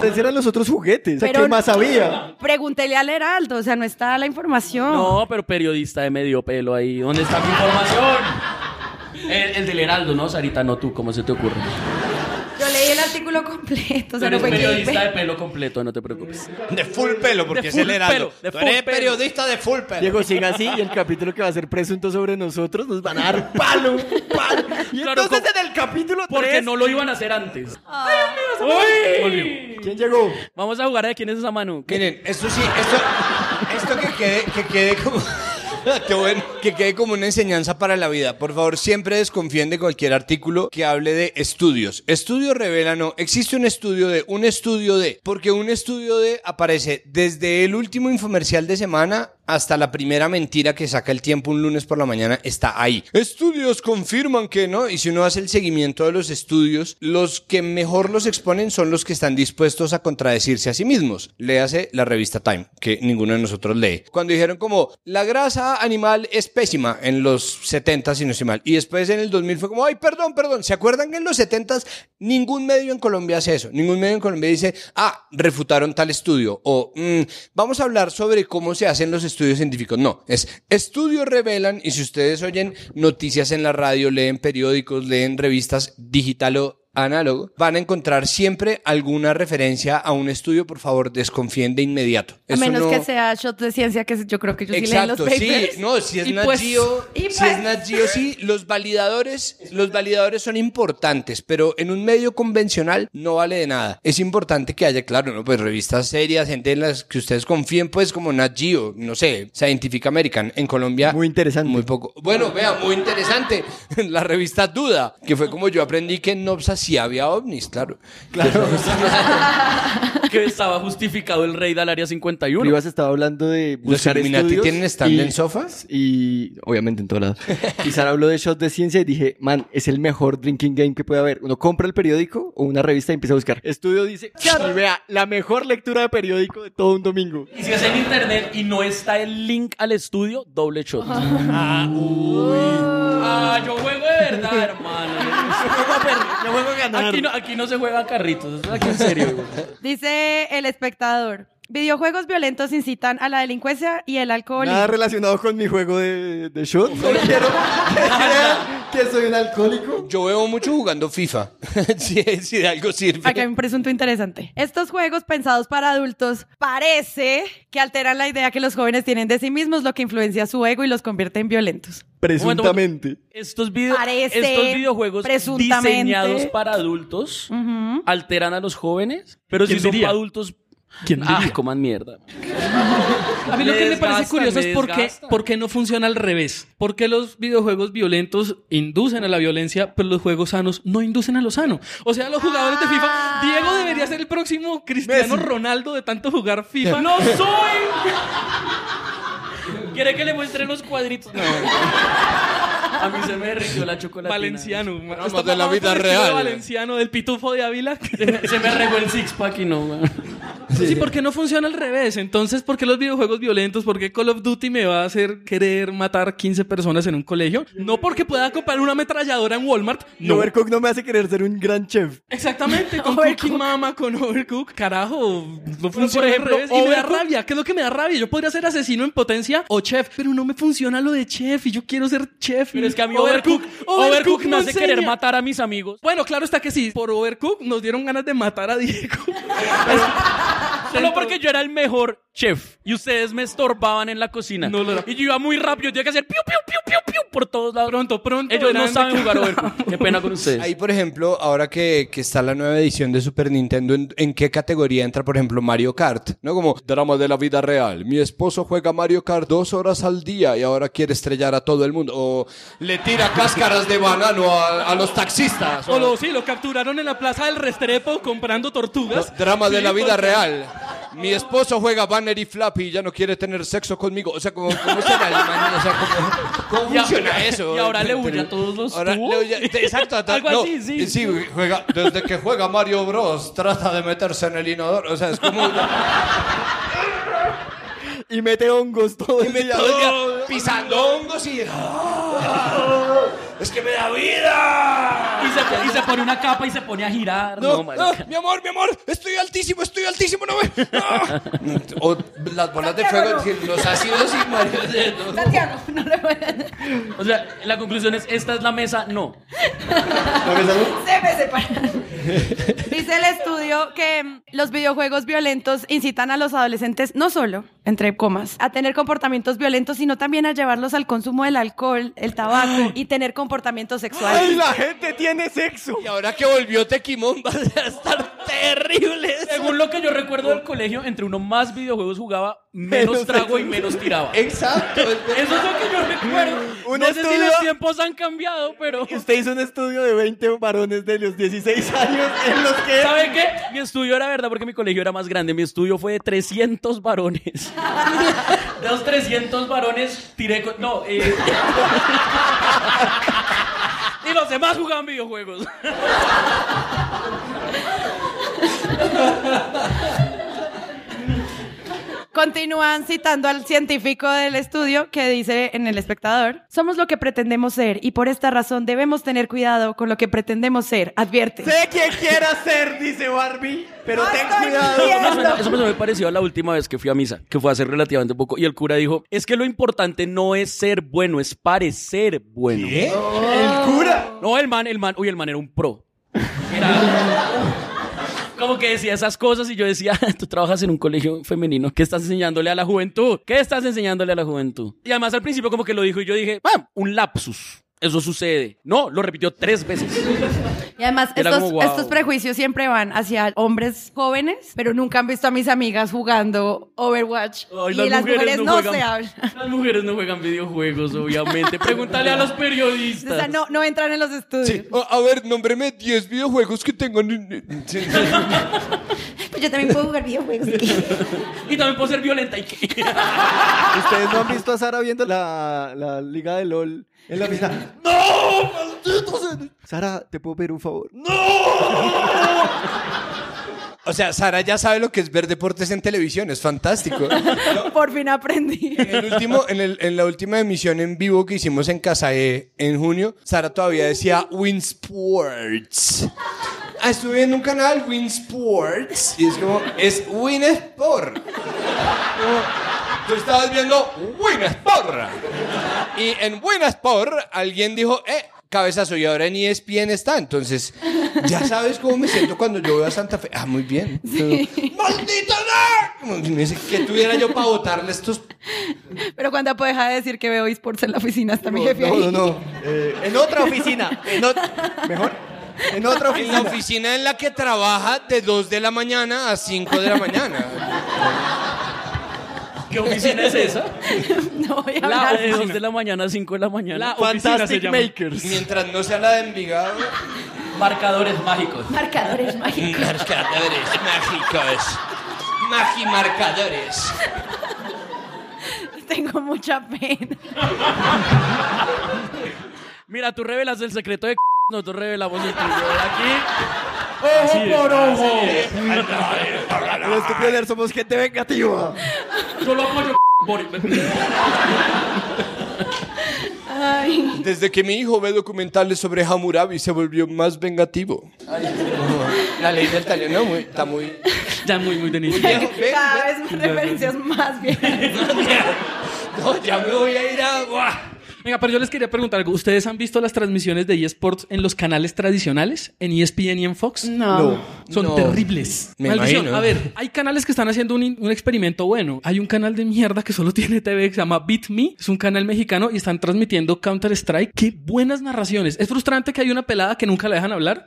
Eran los otros juguetes. Pero- ¿qué más había? Pregúntele al Heraldo, o sea, no está la información. No, pero periodista de medio pelo ahí. ¿Dónde está mi información? El, el del Heraldo, ¿no, Sarita? No tú, ¿cómo se te ocurre? Artículo completo, o sea, no eres periodista de pelo completo, no te preocupes. De full pelo, porque De es el heraldo. pelo, de Tú full eres pelo. periodista de full pelo. Diego, siga así y el capítulo que va a ser presunto sobre nosotros nos van a dar palo, palo. Y Claro, entonces como- en el capítulo Porque 3... no lo iban a hacer antes. ¡Uy! ¿Quién llegó? Vamos a jugar a quién es esa mano. Miren, esto sí, esto, esto que quede, que quede como. Qué bueno, que quede como una enseñanza para la vida. Por favor, siempre desconfíen de cualquier artículo que hable de estudios. Estudios revela no. Existe un estudio de, un estudio de, porque un estudio de aparece desde el último infomercial de semana hasta la primera mentira que saca el tiempo un lunes por la mañana está ahí. Estudios confirman que no. Y si uno hace el seguimiento de los estudios, los que mejor los exponen son los que están dispuestos a contradecirse a sí mismos. Léase la revista Time, que ninguno de nosotros lee. Cuando dijeron como, la grasa animal es pésima en los 70, si no estoy mal. Y después en el 2000 fue como, ay, perdón, perdón. ¿Se acuerdan que en los 70 ningún medio en Colombia hace eso? Ningún medio en Colombia dice, ah, refutaron tal estudio. O, "Mm, vamos a hablar sobre cómo se hacen los estudios científicos. No, es estudios revelan y si ustedes oyen noticias en la radio, leen periódicos, leen revistas digital o análogo, van a encontrar siempre alguna referencia a un estudio. Por favor, desconfíen de inmediato. A Eso menos no- que sea shot de ciencia, que yo creo que yo sí leen los Exacto, papers. sí, no, si es Nat pues- Geo, si pues- es Nat Geo, sí, los validadores, los validadores son importantes, pero en un medio convencional no vale de nada. Es importante que haya, claro, no, pues revistas serias, gente en las que ustedes confíen, pues como Nat Geo, no sé, Scientific American, en Colombia. Muy interesante. Muy poco. Bueno, vea, muy interesante. La revista Duda, que fue como yo aprendí que en Sí había ovnis, claro. Claro. Que estaba justificado el rey del área 51. Rivas estaba hablando de buscar Illuminati estudios tienen stand y- en sofas? Y obviamente en todo lado. Y Sara habló de shots de ciencia y dije, man, es el mejor drinking game que puede haber. Uno compra el periódico o una revista y empieza a buscar. Estudio dice, y vea, la mejor lectura de periódico de todo un domingo. Y si es en internet y no está el link al estudio, doble shot. Ah, Ah, yo juego de verdad, hermano. Yo juego a ganar. Aquí no, aquí no se juegan carritos. Esto es aquí en serio. güey. Dice el espectador. Videojuegos violentos incitan a la delincuencia y el alcohol. Nada relacionado con mi juego de, de shot. Solo quiero que que soy un alcohólico. Yo veo mucho jugando FIFA. si, si de algo sirve. Aquí hay un presunto interesante. Estos juegos pensados para adultos parece que alteran la idea que los jóvenes tienen de sí mismos, lo que influencia su ego y los convierte en violentos. Presuntamente. Estos, video- Parece, estos videojuegos presuntamente. diseñados para adultos alteran a los jóvenes, pero si ¿Quién son diría? adultos... ¿Quién Ah, coman mierda. A mí lo que me parece curioso es por qué, desgastan. por qué no funciona al revés. ¿Por qué los videojuegos violentos inducen a la violencia, pero los juegos sanos no inducen a lo sano? O sea, los jugadores de Ah. FIFA, Diego debería ser el próximo Cristiano Ronaldo de tanto jugar FIFA. ¡No soy! ¿Quiere que le muestre los cuadritos? No. A mí se me derritió la chocolatina. Valenciano. Vamos de la vida real. Valenciano del pitufo de Ávila. Se me, se me regó el six pack y no, weón. Sí, porque no funciona al revés. Entonces, ¿por qué los videojuegos violentos? ¿Por qué Call of Duty me va a hacer querer matar 15 personas en un colegio? No porque pueda comprar una ametralladora en Walmart. No. Overcook no me hace querer ser un gran chef. Exactamente, con. Cooking Mama, con Overcook. Carajo, no funciona ejemplo, al revés. Y me da rabia. ¿Qué es lo que me da rabia? Yo podría ser asesino en potencia o chef, pero no me funciona lo de chef y yo quiero ser chef. Pero es que a mí Overcook, Overcook, me hace querer enseña. matar a mis amigos. Bueno, claro está que sí. Por Overcook nos dieron ganas de matar a Diego. Solo porque yo era el mejor chef y ustedes me estorbaban en la cocina. No lo era. Y yo iba muy rápido, tenía que hacer piu, piu, piu, piu, piu por todos lados. Pronto, pronto. Ellos no saben de qué jugar hablamos. Overcook. Qué pena con ustedes. Ahí, por ejemplo, ahora que, que está la nueva edición de Super Nintendo, ¿en, en qué categoría entra, por ejemplo, Mario Kart? ¿No? Como drama de la vida real. Mi esposo juega Mario Kart dos horas al día y ahora quiere estrellar a todo el mundo. O le tira cáscaras de banano a, a los taxistas. O lo, sí, lo capturaron en la plaza del Restrepo comprando tortugas. Drama de Sí, la vida porque- real. Mi esposo juega Banner y Flappy y ya no quiere tener sexo conmigo. O sea, como, ¿cómo será el man? O sea, ¿cómo, cómo funciona eso? y ahora le huye a todos los Ahora tubos. le huye- Exacto. Algo no, así, sí. Sí, juega, desde que juega Mario Bros. trata de meterse en el inodoro. O sea, es como... Y mete hongos todo el día. todo el día pisando hongos y... ¡Es que me da vida! Y se, y se pone una capa y se pone a girar. No, No, ah, mi amor, mi amor, estoy altísimo, estoy altísimo, no me. Ah. O las bolas de fuego, los ácidos y Mario. no. Santiago, no le pueden. O sea, la conclusión es, esta es la mesa, no. Se me separan. Dice el estudio que los videojuegos violentos incitan a los adolescentes no solo, entre comas, a tener comportamientos violentos, sino también a llevarlos al consumo del alcohol, el tabaco y tener comportamientos sexuales. ¡Ay, la gente tiene sexo! Y ahora que volvió Tequimón va a estar terrible. Según lo que yo recuerdo del colegio, entre uno más videojuegos jugaba, menos Menos trago y menos tiraba. Exacto. Eso es lo que yo recuerdo. Un no sé si los tiempos han cambiado, pero... Usted hizo un estudio de 20 varones de los 16 años en los que... ¿Sabe qué? Mi estudio era verdad porque mi colegio era más grande. Mi estudio fue de 300 varones. De los 300 varones tiré con... No, eh... Y los demás jugaban videojuegos. Continúan citando al científico del estudio que dice en El Espectador, somos lo que pretendemos ser y por esta razón debemos tener cuidado con lo que pretendemos ser, advierte. Sé quién quiera ser, dice Barbie, pero ten estoy cuidado. Eso eso me parecido a la última vez que fui a misa, que fue hace relativamente poco. Y el cura dijo, es que lo importante no es ser bueno, es parecer bueno. ¿El cura? No, el man, el man, uy, el man era un pro. Era como que decía esas cosas y yo decía, tú trabajas en un colegio femenino, ¿qué estás enseñándole a la juventud? ¿Qué estás enseñándole a la juventud? Y además al principio como que lo dijo y yo dije, ah, un lapsus. Eso sucede. No, lo repitió tres veces. Y además, Era estos, como, guau. estos prejuicios siempre van hacia hombres jóvenes, pero nunca han visto a mis amigas jugando Overwatch. Ay, y las mujeres no, juegan, se hablan. Las mujeres no juegan videojuegos, obviamente. Pregúntale a los O periodistas. sea, no, no entran en los estudios. Sí. A, a ver, nómbreme 10 videojuegos que tengan. Pues yo también puedo jugar videojuegos. Y también puedo ser violenta. ¿y qué? ¿Ustedes no han visto a Sara viendo la, la liga de LOL en la piscina? ¡No! ¡Maldito sea! Sara, ¿te puedo pedir un favor? O sea, Sara ya sabe lo que es ver deportes en televisión, es fantástico. Por fin aprendí. En, el último, en, el- en la última emisión en vivo que hicimos en Casae en junio, Sara todavía decía Win Sports. Ah, estuve viendo un canal, Win Sports, y es como, es Win Sport. Como, Tú estabas viendo Win Sport. Y en Win Sport alguien dijo, eh, cabezazo, y ahora en ESPN está. Entonces, ya sabes cómo me siento cuando yo veo a Santa Fe. Ah, muy bien. ¡Maldito nerd! Que tuviera yo para votarle estos Pero cuando puedo dejar de decir que veo esports en la oficina, está mi jefe no, ahí. no, no. Eh, en otra oficina. En ot- Mejor. En otra En la oficina. oficina en la que trabaja de 2 de la mañana a 5 de la mañana. ¿Qué oficina es esa? No voy a La hablar. de 2 de la mañana a 5 de la mañana. La oficina se Fantastic llama. Makers. Mientras no sea la de Envigado. Marcadores mágicos. Marcadores mágicos. Marcadores mágicos. Magimarcadores. Tengo mucha pena. Mira, tú revelas el secreto de nosotros revelamos el tuyo. Aquí. ¡Ojo por ojo! Los nerds somos gente vengativa. Yo lo apoyo. Ay. Desde que mi hijo ve documentales sobre Hammurabi se volvió más vengativo. La ley del talón, no, muy- está muy... Ya muy, muy de ven, Cada ven. vez referencias más bien. No, ya me voy a ir a... Venga, pero yo les quería preguntar algo. ¿Ustedes han visto las transmisiones de eSports en los canales tradicionales? ¿En ESPN y en Fox? No. Son No. terribles. Me Maldición. imagino. A ver, hay canales que están haciendo un, un experimento bueno. Hay un canal de mierda que solo tiene TV que se llama Beat Me. Es un canal mexicano y están transmitiendo Counter-Strike. Qué buenas narraciones. Es frustrante que hay una pelada que nunca la dejan hablar.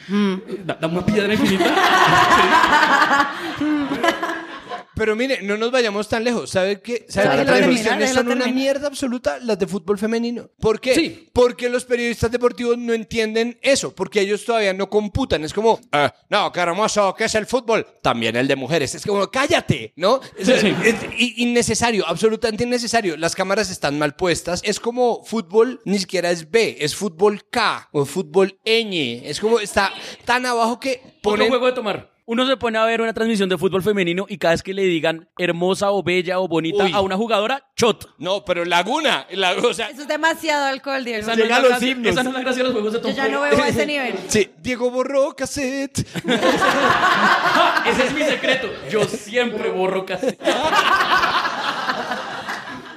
Da, da una piedra infinita. Pero mire, no nos vayamos tan lejos. ¿Sabe qué? ¿Sabe transmisiones déjalo son una mierda absoluta? Las de fútbol femenino. ¿Por qué? Sí. Porque los periodistas deportivos no entienden eso. Porque ellos todavía no computan. Es como, ah, no, qué hermoso, ¿qué es el fútbol? También el de mujeres. Es como, cállate, ¿no? Es, Sí, sí. es innecesario, absolutamente innecesario. Las cámaras están mal puestas. Es como fútbol, ni siquiera es B, es fútbol K o fútbol ñ. Es como, está tan abajo que Otro ponen... juego de tomar. Uno se pone a ver una transmisión de fútbol femenino y cada vez que le digan hermosa o bella o bonita Uy. a una jugadora, shot. No, pero Laguna, la- o sea, Eso es demasiado alcohol, Diego. Esa no, es la gracia, esa no es la gracia de los juegos de Yo Tom ya no Brady. veo a ese nivel. sí, Diego borró cassette. Ese es mi secreto. Yo siempre borro casi.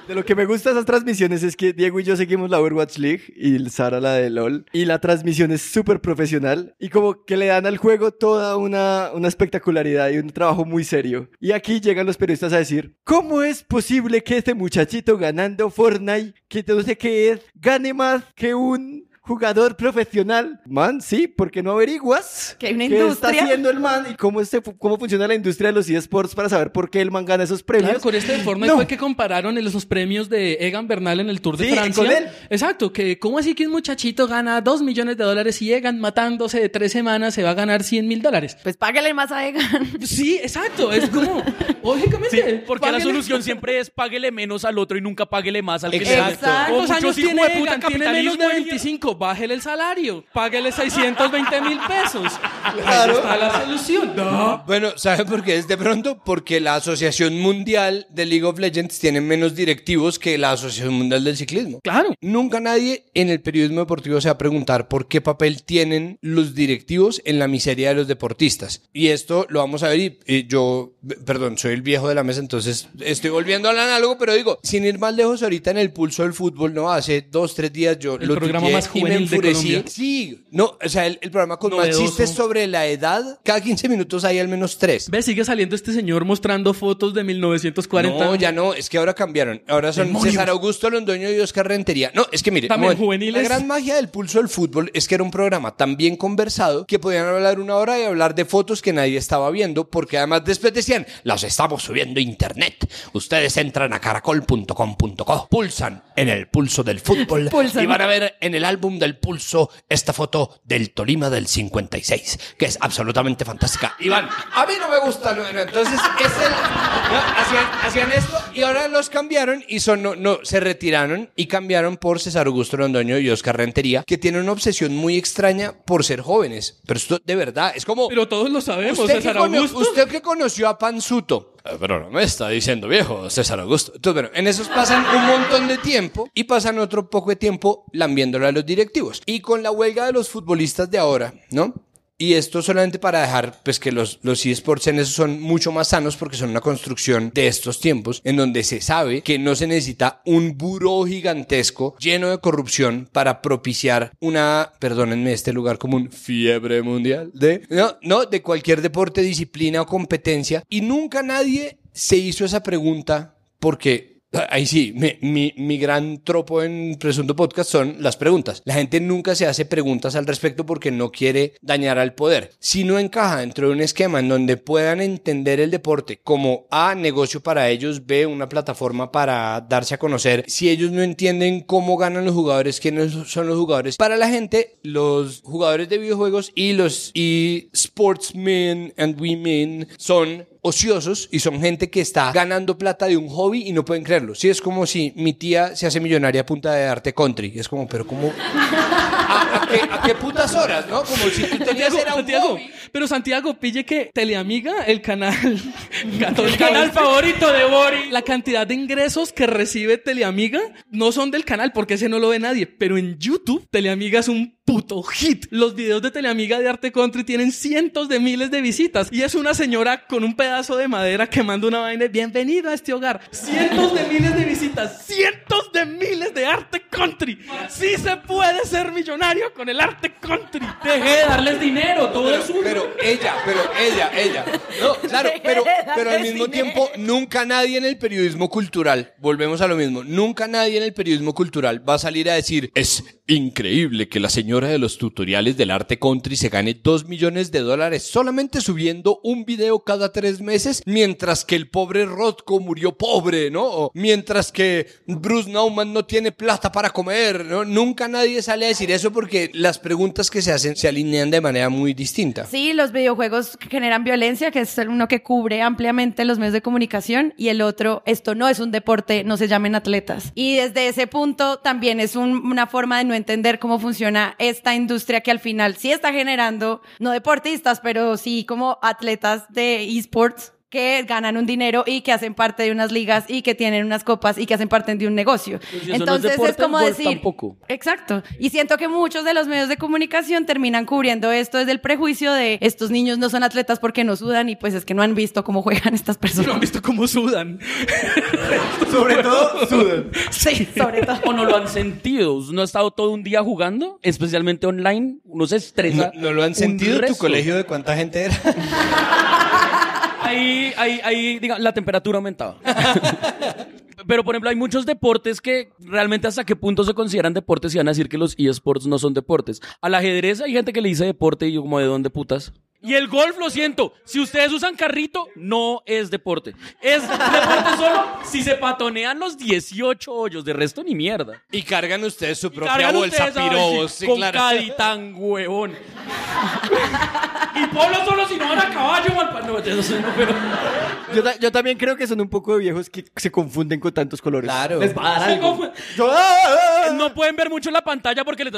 De lo que me gusta esas transmisiones es que Diego y yo seguimos la Overwatch League y Sara la de LOL. Y la transmisión es súper profesional y como que le dan al juego toda una, una espectacularidad y un trabajo muy serio. Y aquí llegan los periodistas a decir, ¿cómo es posible que este muchachito ganando Fortnite, que no sé qué es, gane más que un jugador profesional. Man, sí, porque no averiguas que hay una qué está haciendo el man y cómo, este, cómo funciona la industria de los eSports para saber por qué el man gana esos premios. Claro, con este informe fue que compararon esos premios de Egan Bernal en el Tour de sí, Francia. Con él. Exacto, que cómo así que un muchachito gana 2 millones de dólares y Egan matándose de 3 semanas se va a ganar 100 mil dólares. Pues págale más a Egan. Sí, exacto, es como, lógicamente. Porque la solución siempre es páguele menos al otro y nunca páguele más al que Exacto. le da. ¿Cuántos años bájele el salario, páguele 620 mil pesos. Claro. Está la solución. No. Bueno, ¿sabe por qué es de pronto? Porque la Asociación Mundial de League of Legends tiene menos directivos que la Asociación Mundial del Ciclismo. Claro. Nunca nadie en el periodismo deportivo se va a preguntar por qué papel tienen los directivos en la miseria de los deportistas. Y esto lo vamos a ver y, y yo, perdón, soy el viejo de la mesa, entonces estoy volviendo al análogo, pero digo, sin ir más lejos ahorita en el pulso del fútbol, ¿no? Hace dos, tres días yo... El lo programa más y me enfurecí. Sí, no, o sea, el, el programa con más Novedoso. chistes sobre la edad, cada 15 minutos hay al menos tres. Ve, sigue saliendo este señor mostrando fotos de 1940. No, ya no, es que ahora cambiaron. Ahora son Demonios. César Augusto Londoño y Oscar Rentería. No, es que mire, También juveniles. la gran magia del pulso del fútbol es que era un programa tan bien conversado que podían hablar una hora y hablar de fotos que nadie estaba viendo, porque además después decían, las estamos subiendo a internet. Ustedes entran a caracol.com.co, pulsan en el pulso del fútbol Pulsan. y van a ver en el álbum del pulso esta foto del Tolima del 56, que es absolutamente fantástica. Iván, a mí no me gusta, no, no, entonces es el, no, hacían, hacían esto y ahora los cambiaron y son, no, no, se retiraron y cambiaron por César Augusto Londoño y Oscar Rentería, que tienen una obsesión muy extraña por ser jóvenes. Pero esto de verdad es como... Pero todos lo sabemos, usted, César que Augusto. usted que conoció a Panzuto. Eh, Pero no me está diciendo viejo, César Augusto. Entonces, bueno, en esos pasan un montón de tiempo y pasan otro poco de tiempo lambiéndole a los directivos. Y con la huelga de los futbolistas de ahora, ¿no? Y esto solamente para dejar pues que los, los eSports en eso son mucho más sanos porque son una construcción de estos tiempos en donde se sabe que no se necesita un buró gigantesco lleno de corrupción para propiciar una, perdónenme este lugar común, fiebre mundial de, no, no, de cualquier deporte, disciplina o competencia. Y nunca nadie se hizo esa pregunta porque Ahí sí, mi, mi, mi gran tropo en Presunto Podcast son las preguntas. La gente nunca se hace preguntas al respecto porque no quiere dañar al poder. Si no encaja dentro de un esquema en donde puedan entender el deporte como A, negocio para ellos, B, una plataforma para darse a conocer, si ellos no entienden cómo ganan los jugadores, quiénes son los jugadores, para la gente, los jugadores de videojuegos y los e-sportsmen and women son ociosos y son gente que está ganando plata de un hobby y no pueden creerlo. Sí, es como si mi tía se hace millonaria a punta de arte country. Es como, pero ¿cómo? ¿A, a qué, a qué putas horas, no? Como si tú tenías Santiago, era un Santiago, hobby. pero Santiago, pille que Teleamiga, el canal El canal favorito de Boris. la cantidad de ingresos que recibe Teleamiga no son del canal porque ese no lo ve nadie, pero en YouTube Teleamiga es un puto hit. Los videos de Teleamiga de Arte Country tienen cientos de miles de visitas y es una señora con un pedazo de madera quemando una vaina. Bienvenido a este hogar. Cientos de miles de visitas, cientos de miles de Arte Country. Sí se puede ser millonario con el Arte Country. Deje de darles dinero, todo es un... Pero ella, pero ella, ella. No, claro, pero, pero al mismo tiempo, nunca nadie en el periodismo cultural, volvemos a lo mismo, nunca nadie en el periodismo cultural va a salir a decir, es increíble que la señora de los tutoriales del arte country se gane dos millones de dólares solamente subiendo un video cada tres meses, mientras que el pobre Rothko murió pobre, ¿no? Mientras que Bruce Nauman no tiene plata para comer, ¿no? Nunca nadie sale a decir eso porque las preguntas que se hacen se alinean de manera muy distinta. Sí, los videojuegos generan violencia, que es uno que cubre ampliamente los medios de comunicación, y el otro, esto no es un deporte, no se llamen atletas. Y desde ese punto también es un- una forma de no entender cómo funciona esta industria que al final sí está generando, no deportistas, pero sí como atletas de esports que ganan un dinero y que hacen parte de unas ligas y que tienen unas copas y que hacen parte de un negocio. Pues si eso no es Entonces como decir, tampoco. exacto. Y siento que muchos de los medios de comunicación terminan cubriendo esto desde el prejuicio de estos niños no son atletas porque no sudan y pues es que no han visto cómo juegan estas personas. No han visto cómo sudan. Sobre todo, sudan. Sí, sobre todo. O no lo han sentido. Uno ha estado todo un día jugando, especialmente online. Uno se ¿No, estresa. no lo han sentido? ¿Tu colegio de cuánta gente era? Ahí, ahí, ahí, diga, la temperatura aumentaba. Pero, por ejemplo, hay muchos deportes que realmente hasta qué punto se consideran deportes y van a decir que los eSports no son deportes. Al ajedrez hay gente que le dice deporte y yo como, ¿de dónde putas? Y el golf, lo siento, si ustedes usan carrito, no es deporte. Es deporte solo si se patonean los 18 hoyos, de resto ni mierda. Y cargan ustedes su propia Cargan bolsa ustedes, pirobos. sí, con claro. caditán, huevón. y polo solo si no van a caballo, mal no, eso sí, no, pero... Yo, ta- yo también creo que son un poco de viejos que se confunden con tantos colores. Claro. Les va a dar Se algo. confu- Yo- ¡ah! No pueden ver mucho la pantalla porque les...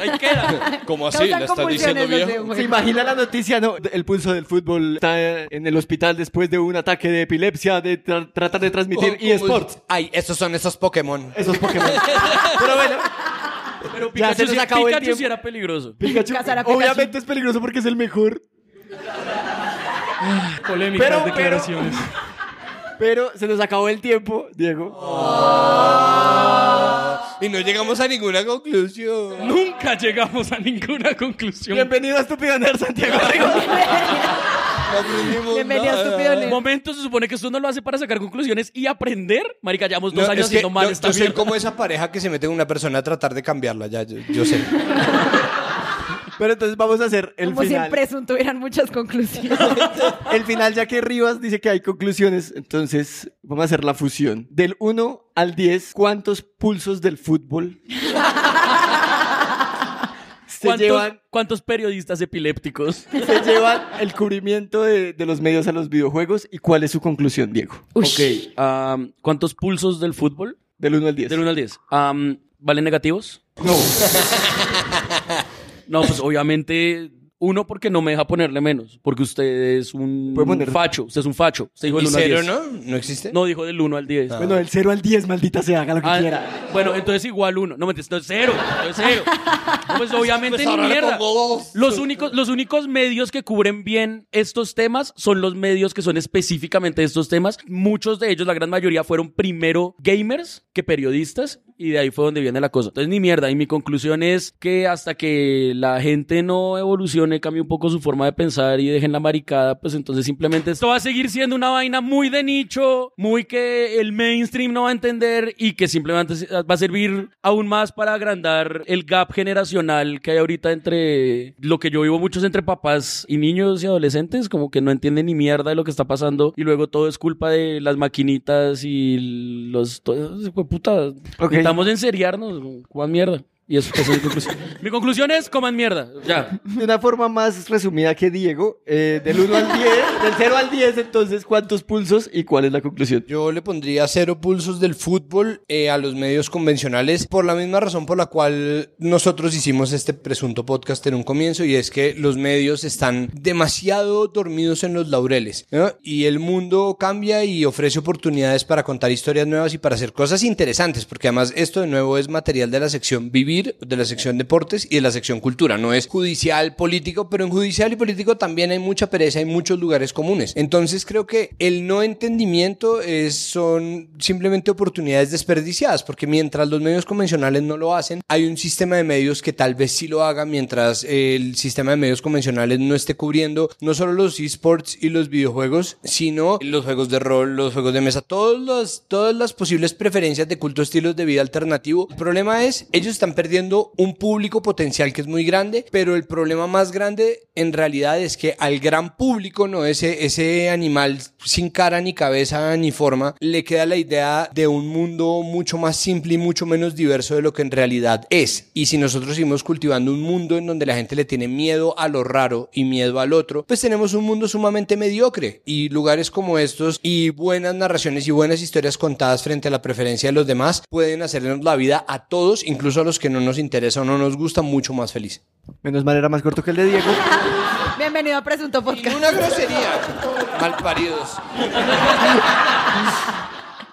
Ahí queda. ¿Cómo así? ¿Le estás diciendo viejo? ¿Se imagina la noticia? No, el pulso del fútbol está en el hospital después de un ataque de epilepsia de tra- tratar de transmitir ¿Cómo- eSports. Ay, estos son esos Pokémon. Esos Pokémon. Pero bueno, Pero Ya Pikachu, se nos sí- acabó el Pikachu tiempo. sí era peligroso. Pikachu, Pikachu. obviamente es peligroso porque es el mejor. Polémicas Pero- pero- declaraciones. Pero se nos acabó el tiempo, Diego. Y no llegamos a ninguna conclusión. Nunca llegamos a ninguna conclusión. Bienvenido a Estúpido Nerd, Santiago. No aprendimos Bienvenido a nada. Estúpido Nerd. Momento se supone que esto no lo hace para sacar conclusiones y aprender. Marica, llevamos dos No, años es que haciendo mal yo, esta yo soy mierda. como esa pareja que se mete en una persona a tratar de cambiarla, ya, yo, yo sé. Pero entonces vamos a hacer el Como si final. en Presun tuvieran muchas conclusiones. El final, ya que Rivas dice que hay conclusiones, entonces vamos a hacer la fusión. Del 1 al 10, ¿cuántos pulsos del fútbol se ¿Cuántos, llevan, cuántos periodistas epilépticos? se llevan el cubrimiento de, de los medios a los videojuegos? ¿Y cuál es su conclusión, Diego? Ok. am, ¿Cuántos pulsos del fútbol? Del 1 al 10. Del 1 al 10. Am, ¿Valen negativos? No. No, pues obviamente uno porque no me deja ponerle menos. Porque usted es un poner- facho. Usted es un facho. Usted dijo ¿Y del 1 al cero 10. no? ¿No existe? No, dijo del 1 al 10. Bueno, del 0 al 10, maldita sea, haga lo que Ah, quiera. Bueno, entonces igual uno. No, mentira, entonces cero. Entonces cero. No, pues obviamente Pues ni ahora le mierda. pongo dos. Los únicos, los únicos medios que cubren bien estos temas son los medios que son específicamente de estos temas. Muchos de ellos, la gran mayoría, fueron primero gamers que periodistas. Y de ahí fue donde viene la cosa. Entonces, ni mierda. Y mi conclusión es que hasta que la gente no evolucione, cambie un poco su forma de pensar y dejen la maricada, pues entonces simplemente esto va a seguir siendo una vaina muy de nicho, muy que el mainstream no va a entender y que simplemente va a servir aún más para agrandar el gap generacional que hay ahorita entre lo que yo vivo muchos entre papás y niños y adolescentes, como que no entienden ni mierda de lo que está pasando y luego todo es culpa de las maquinitas y los... todo- puta. Ok. Necesitamos enseriarnos, coman mierda. Y eso, esa es mi conclusión. mi conclusión es coman mierda, ya. De una forma más resumida que Diego, eh, del 1 al 10, del 0 al 10, entonces, ¿cuántos pulsos y cuál es la conclusión? Yo le pondría cero pulsos del fútbol eh, a los medios convencionales por la misma razón por la cual nosotros hicimos este presunto podcast en un comienzo y es que los medios están demasiado dormidos en los laureles ¿no? y el mundo cambia y ofrece oportunidades para contar historias nuevas y para hacer cosas interesantes porque además esto de nuevo es material de la sección vivir, de la sección deportes y de la sección cultura, no es judicial, político, pero en judicial y político también hay mucha pereza, hay muchos lugares comunes. Entonces creo que el no entendimiento es, son simplemente oportunidades desperdiciadas, porque mientras los medios convencionales no lo hacen, hay un sistema de medios que tal vez sí lo haga mientras el sistema de medios convencionales no esté cubriendo no solo los esports y los videojuegos, sino los juegos de rol, los juegos de mesa, todos los, todas las posibles preferencias de culto, estilos de vida alternativo. El problema es, ellos están perdiendo un público potencial que es muy grande, pero el problema más grande en realidad es que al gran público, no ese, ese animal sin cara ni cabeza ni forma, le queda la idea de un mundo mucho más simple y mucho menos diverso de lo que en realidad es. Y si nosotros seguimos cultivando un mundo en donde la gente le tiene miedo a lo raro y miedo al otro, pues tenemos un mundo sumamente mediocre y lugares como estos y buenas narraciones y buenas historias contadas frente a la preferencia de los demás pueden hacernos la vida a todos, incluso a los que no nos interesa o no nos gusta, mucho más feliz. Menos mal era más corto que el de Diego. Bienvenido a Presunto Podcast. Una grosería. Malparidos.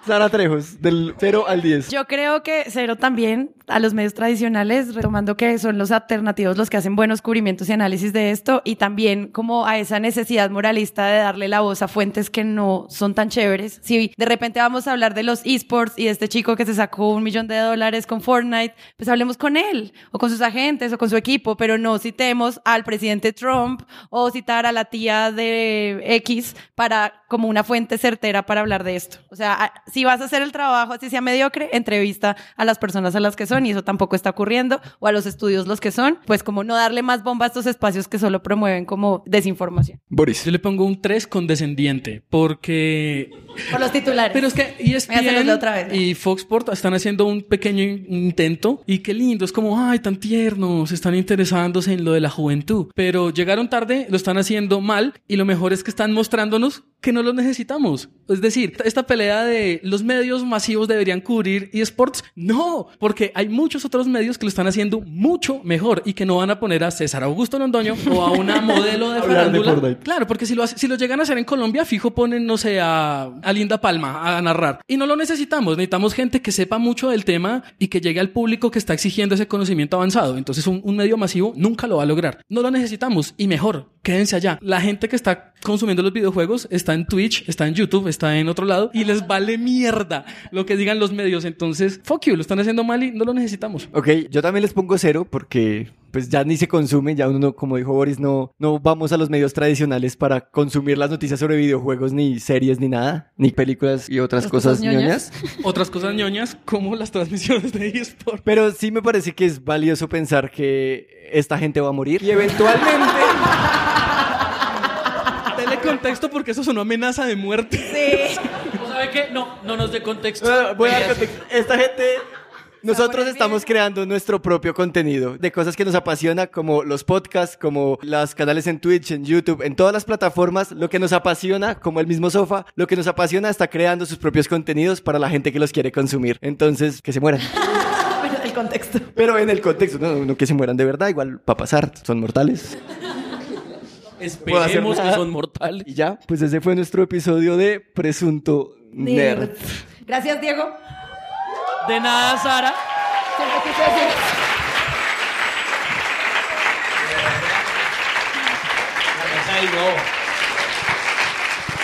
Sara Trejos, del 0 al 10. Yo creo que cero también a los medios tradicionales, retomando que son los alternativos los que hacen buenos cubrimientos y análisis de esto, y también como a esa necesidad moralista de darle la voz a fuentes que no son tan chéveres. Si de repente vamos a hablar de los esports y de este chico que se sacó un millón de dólares con Fortnite, pues hablemos con él, o con sus agentes, o con su equipo, pero no citemos al presidente Trump o citar a la tía de X para como una fuente certera para hablar de esto. O sea, si vas a hacer el trabajo así sea mediocre, entrevista a las personas a las que son y eso tampoco está ocurriendo, o a los estudios los que son, pues como no darle más bomba a estos espacios que solo promueven como desinformación. Boris. Yo le pongo un 3 condescendiente porque Por los titulares. Pero es que ESPN otra vez. y Fox Sport están haciendo un pequeño in- intento y qué lindo, es como, ay, tan tiernos, están interesándose en lo de la juventud. Pero llegaron tarde, lo están haciendo mal y lo mejor es que están mostrándonos que no lo necesitamos. Es decir, esta pelea de los medios masivos deberían cubrir eSports, no, porque hay muchos otros medios que lo están haciendo mucho mejor y que no van a poner a César Augusto Londoño o a una modelo de farándula. Claro, porque si lo, hace- si lo llegan a hacer en Colombia, fijo ponen, no sé, a, a Linda Palma a narrar. Y no lo necesitamos. Necesitamos gente que sepa mucho del tema y que llegue al público que está exigiendo ese conocimiento avanzado. Entonces, un, un medio masivo nunca lo va a lograr. No lo necesitamos. Y mejor, quédense allá. La gente que está consumiendo los videojuegos está en Twitch, está en YouTube, está en otro lado y les vale mierda lo que digan los medios. Entonces, fuck you, lo están haciendo mal y no lo necesitamos. Ok, yo también les pongo cero porque pues ya ni se consume, ya uno, no- como dijo Boris, no, no vamos a los medios tradicionales para consumir las noticias sobre videojuegos, ni series, ni nada, ni películas y otras cosas cosas ñoñas. Otras cosas ñoñas como las transmisiones de eSports. Pero sí me parece que es valioso pensar que esta gente va a morir y eventualmente... Contexto porque eso es una amenaza de muerte. Sí. ¿Sabe qué? No, no nos dé contexto. Ah, voy a dar contexto. Esta gente... Nosotros estamos creando nuestro propio contenido de cosas que nos apasiona, como los podcasts, como los canales en Twitch, en YouTube, en todas las plataformas. Lo que nos apasiona, como el mismo sofá, lo que nos apasiona está creando sus propios contenidos para la gente que los quiere consumir. Entonces, que se mueran. Bueno, el contexto. Pero en el contexto, no, no que se mueran de verdad, igual va a pasar, son mortales. Esperemos que son mortales. Y ya, pues ese fue nuestro episodio de Presunto Nerd. Gracias, Diego. De nada, Sara.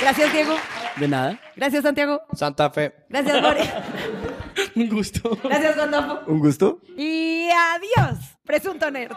Gracias, Diego. De nada. Gracias, Santiago. Santa Fe. Gracias, Boris. Un gusto. Gracias, Gandolfo. Un gusto. Y adiós, Presunto Nerd.